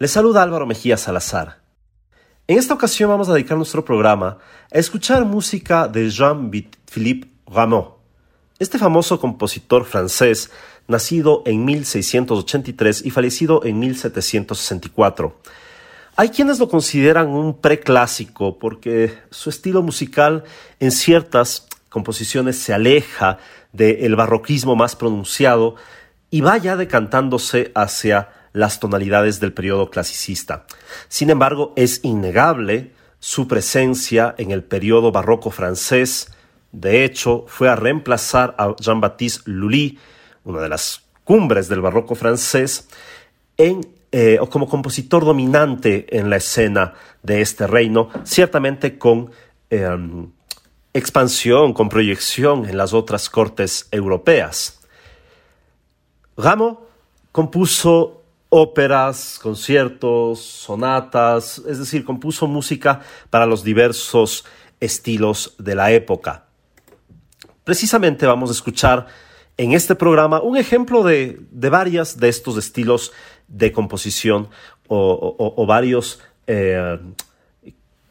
Les saluda Álvaro Mejía Salazar. En esta ocasión vamos a dedicar nuestro programa a escuchar música de Jean-Philippe Rameau. Este famoso compositor francés, nacido en 1683 y fallecido en 1764. Hay quienes lo consideran un preclásico porque su estilo musical en ciertas composiciones se aleja del barroquismo más pronunciado y vaya decantándose hacia las tonalidades del periodo clasicista. Sin embargo, es innegable su presencia en el periodo barroco francés. De hecho, fue a reemplazar a Jean-Baptiste Lully, una de las cumbres del barroco francés, eh, como compositor dominante en la escena de este reino, ciertamente con em, expansión, con proyección en las otras cortes europeas. Rameau compuso óperas, conciertos, sonatas, es decir, compuso música para los diversos estilos de la época. Precisamente vamos a escuchar en este programa un ejemplo de, de varias de estos estilos de composición o, varios eh,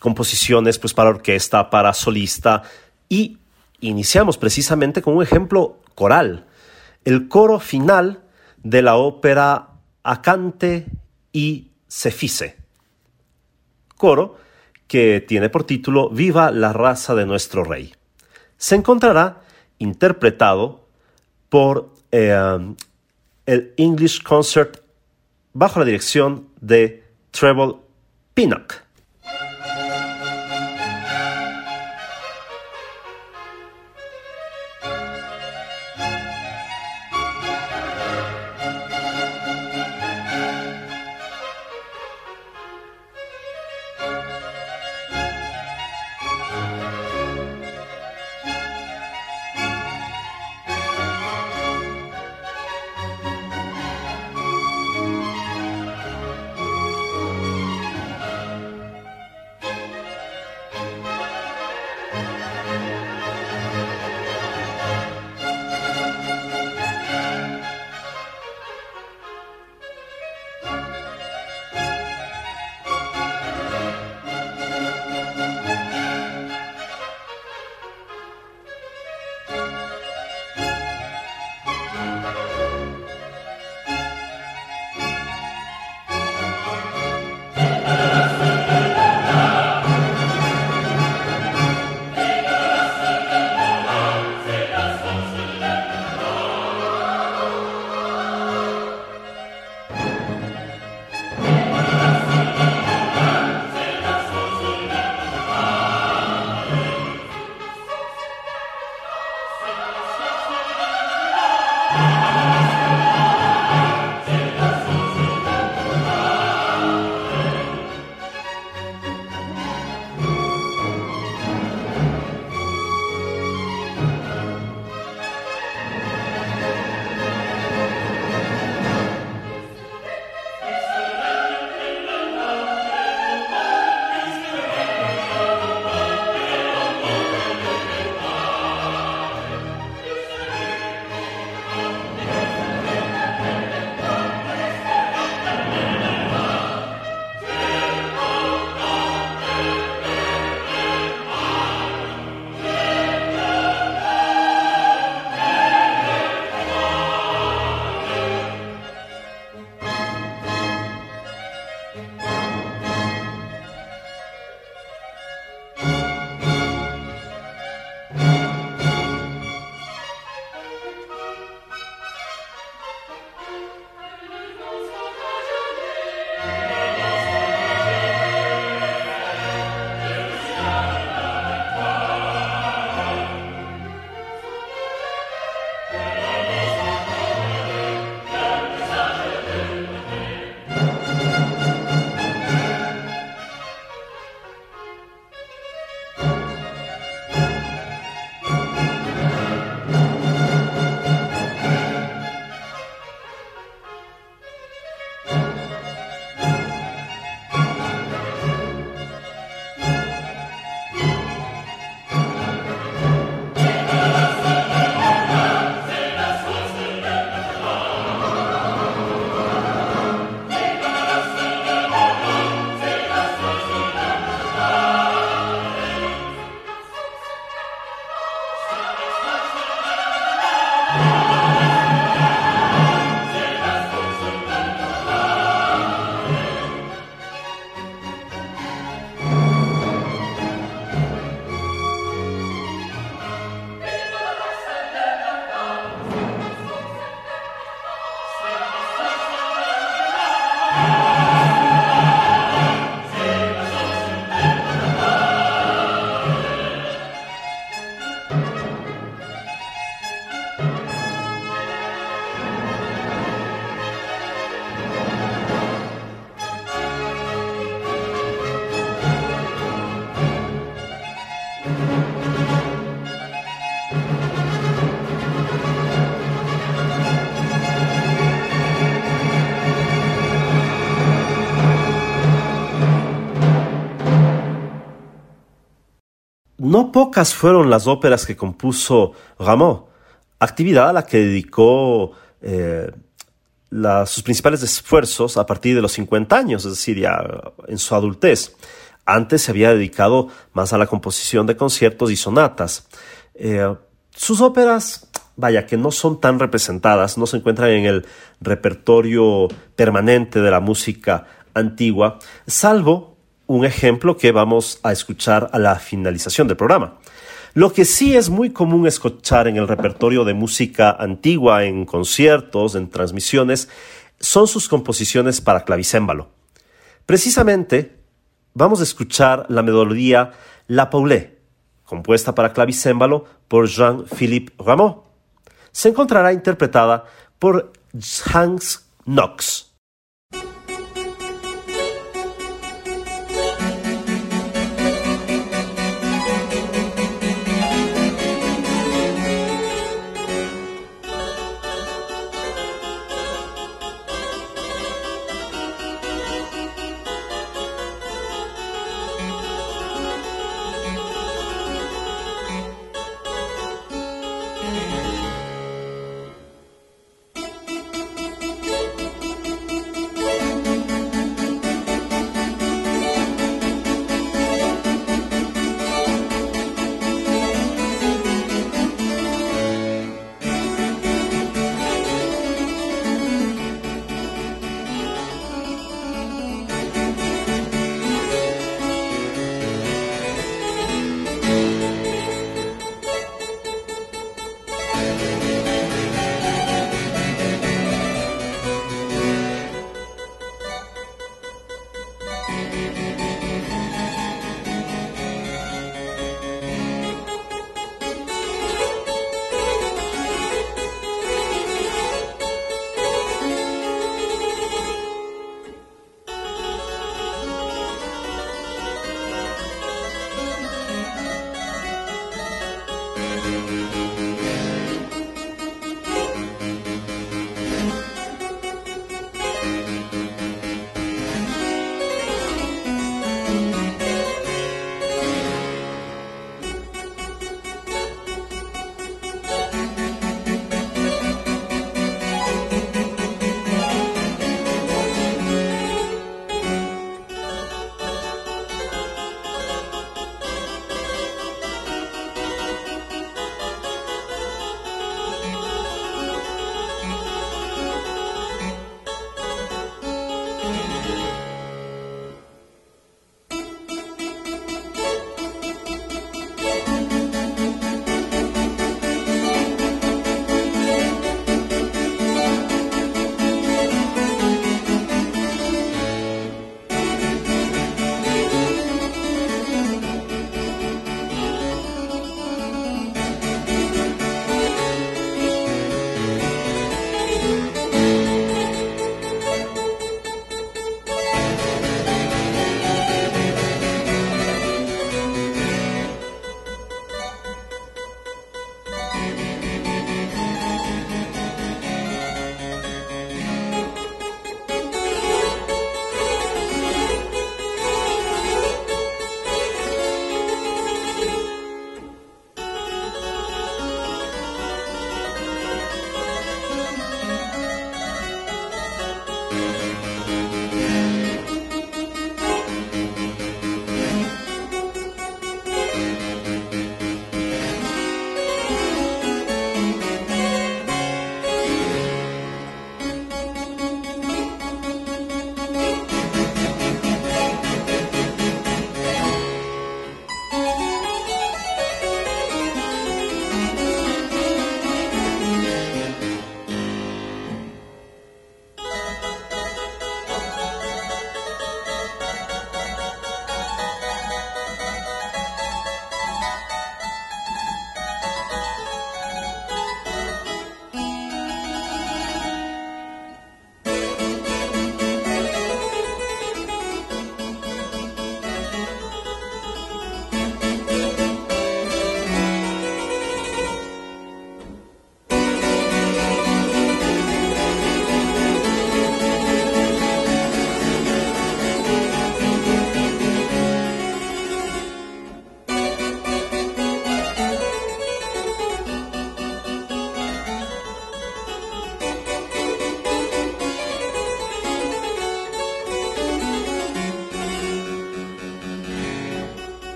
composiciones pues, para orquesta, para solista y iniciamos precisamente con un ejemplo coral, el coro final de la ópera Acante y Cefice. Coro que tiene por título Viva la raza de nuestro rey. Se encontrará interpretado por eh, el English Concert bajo la dirección de Treble Pinnock. No pocas fueron las óperas que compuso Rameau, actividad a la que dedicó eh, sus principales esfuerzos a partir de los 50 años, es decir, ya en su adultez. Antes se había dedicado más a la composición de conciertos y sonatas. Eh, sus óperas, vaya, que no son tan representadas, no se encuentran en el repertorio permanente de la música antigua, salvo un ejemplo que vamos a escuchar a la finalización del programa. Lo que sí es muy común escuchar en el repertorio de música antigua, en conciertos, en transmisiones, son sus composiciones para clavicémbalo. Precisamente, vamos a escuchar la melodía La Paulée, compuesta para clavicémbalo por Jean-Philippe Rameau. Se encontrará interpretada por Hans Knox.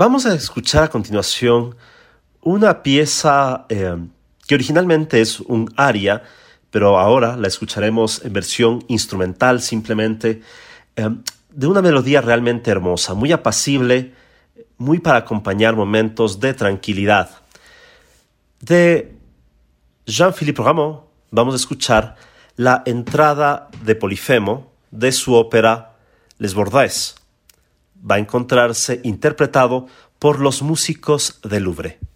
Vamos a escuchar a continuación una pieza eh, que originalmente es un aria, pero ahora la escucharemos en versión instrumental simplemente, eh, de una melodía realmente hermosa, muy apacible, muy para acompañar momentos de tranquilidad. De Jean-Philippe Rameau vamos a escuchar la entrada de Polifemo de su ópera Les Bordais. Va a encontrarse interpretado por los músicos del Louvre.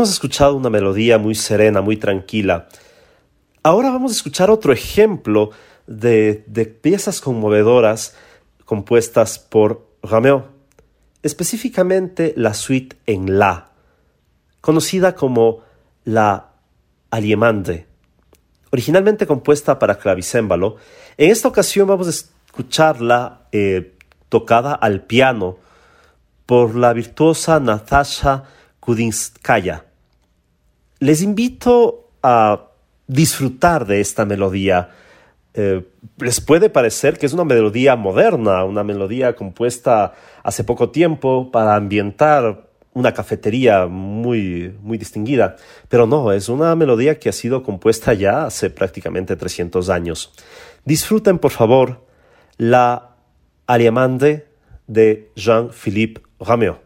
Hemos escuchado una melodía muy serena, muy tranquila. Ahora vamos a escuchar otro ejemplo de, piezas conmovedoras compuestas por Rameau, específicamente la suite en La, conocida como la Allemande, originalmente compuesta para clavicémbalo. En esta ocasión vamos a escucharla eh, tocada al piano por la virtuosa Natasha Kudinskaya. Les invito a disfrutar de esta melodía. Eh, les puede parecer que es una melodía moderna, una melodía compuesta hace poco tiempo para ambientar una cafetería muy, muy distinguida, pero no, es una melodía que ha sido compuesta ya hace prácticamente 300 años. Disfruten, por favor, la Allemande de Jean-Philippe Rameau.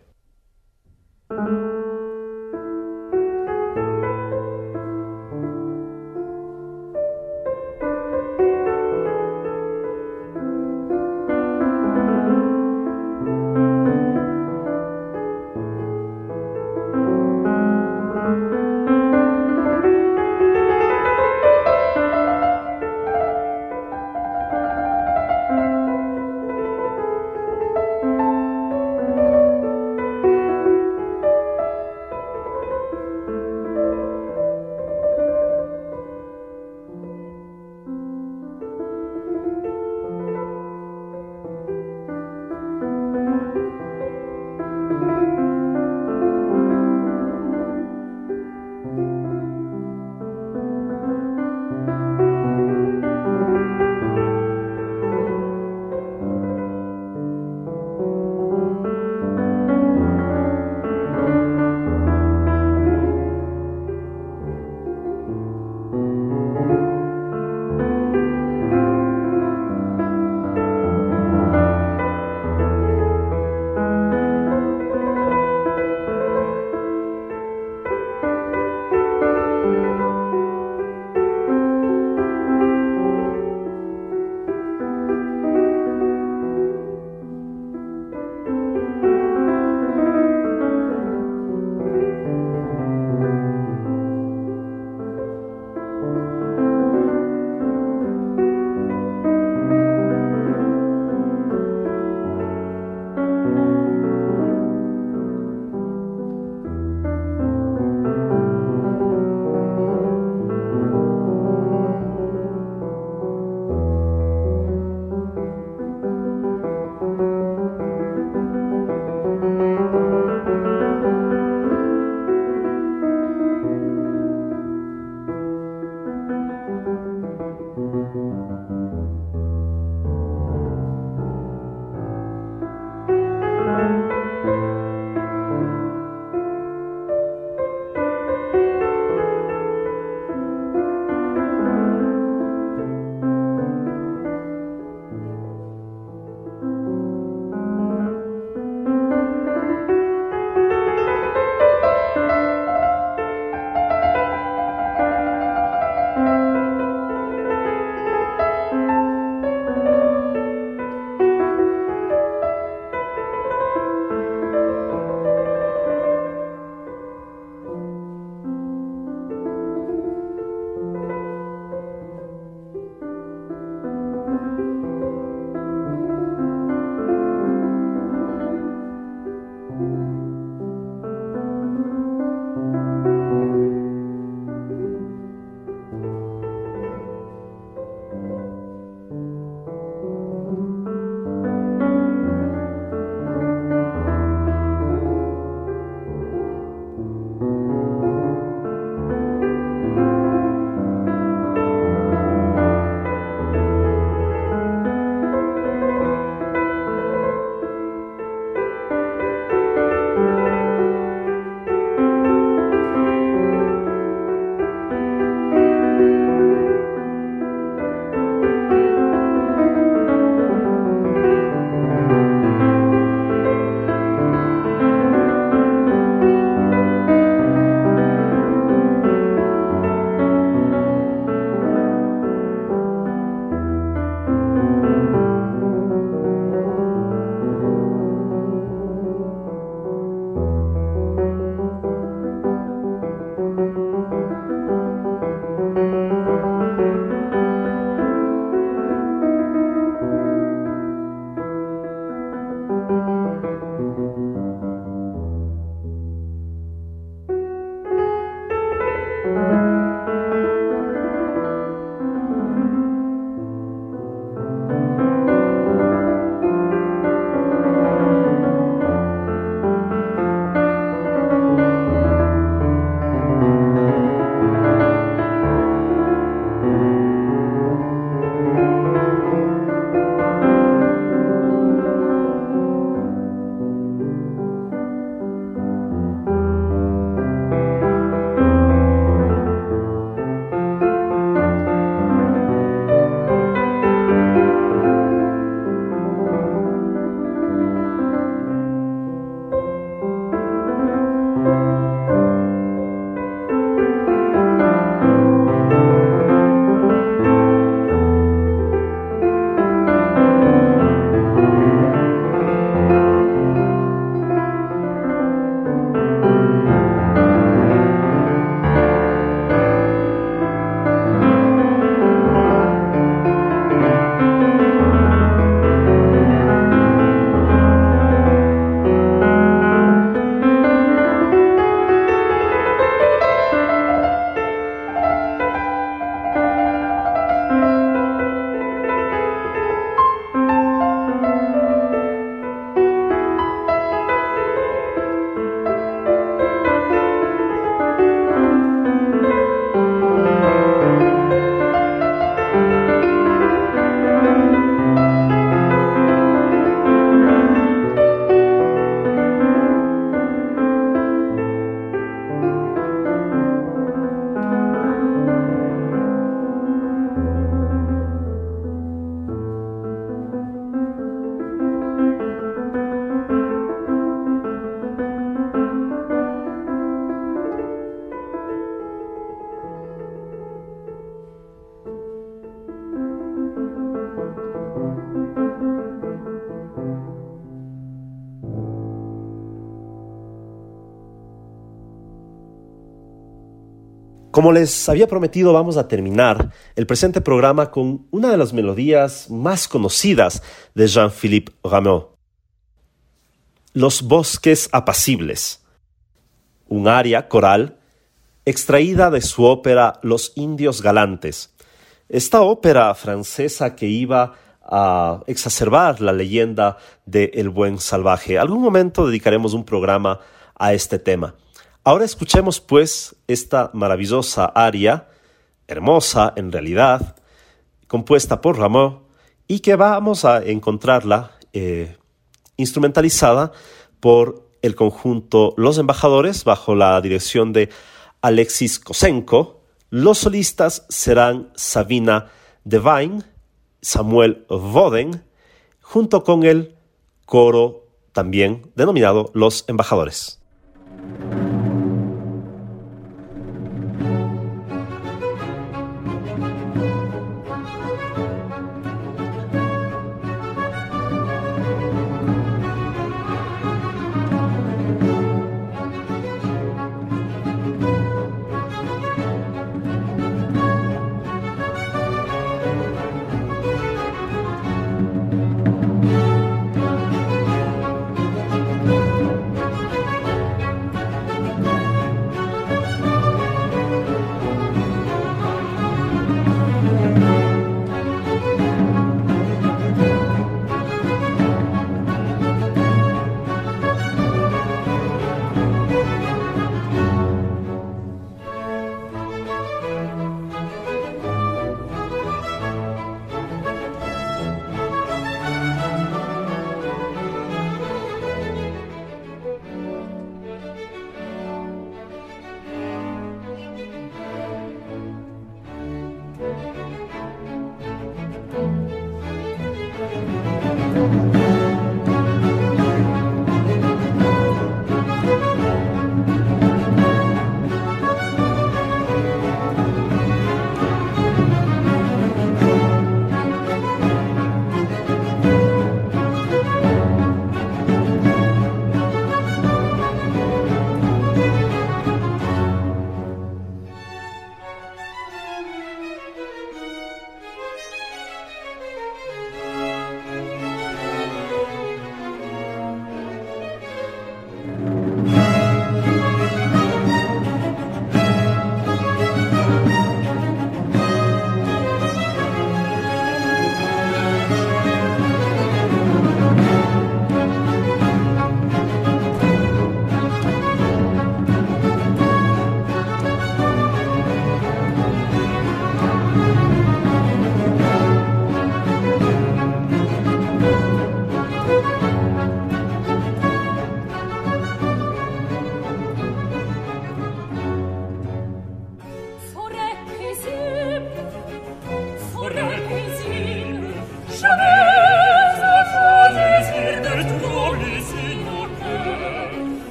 Como les había prometido, vamos a terminar el presente programa con una de las melodías más conocidas de Jean-Philippe Rameau. Los bosques apacibles, un aria coral extraída de su ópera Los indios galantes. Esta ópera francesa que iba a exacerbar la leyenda de El buen salvaje. Algún momento dedicaremos un programa a este tema. Ahora escuchemos pues esta maravillosa aria, hermosa en realidad, compuesta por Rameau y que vamos a encontrarla eh, instrumentalizada por el conjunto Los Embajadores bajo la dirección de Alexis Kosenko. Los solistas serán Sabina Devine, Samuel Voden, junto con el coro también denominado Los Embajadores.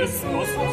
Yes.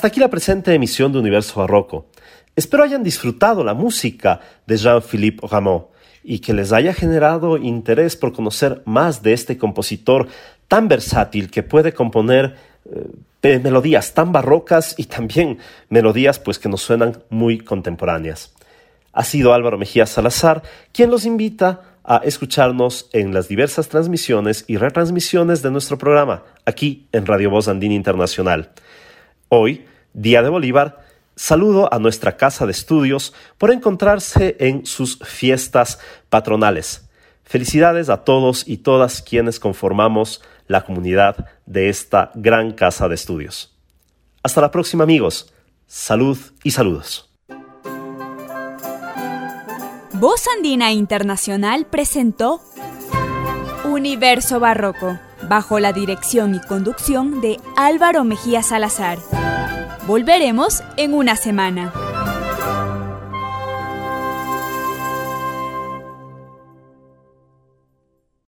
Hasta aquí la presente emisión de Universo Barroco. Espero hayan disfrutado la música de Jean-Philippe Rameau y que les haya generado interés por conocer más de este compositor tan versátil que puede componer eh, melodías tan barrocas y también melodías pues que nos suenan muy contemporáneas. Ha sido Álvaro Mejía Salazar quien los invita a escucharnos en las diversas transmisiones y retransmisiones de nuestro programa aquí en Radio Voz Andina Internacional. Hoy, Día de Bolívar, saludo a nuestra casa de estudios por encontrarse en sus fiestas patronales. Felicidades a todos y todas quienes conformamos la comunidad de esta gran casa de estudios. Hasta la próxima amigos. Salud y saludos. Voz Andina Internacional presentó Universo Barroco, bajo la dirección y conducción de Álvaro Mejía Salazar. Volveremos en una semana.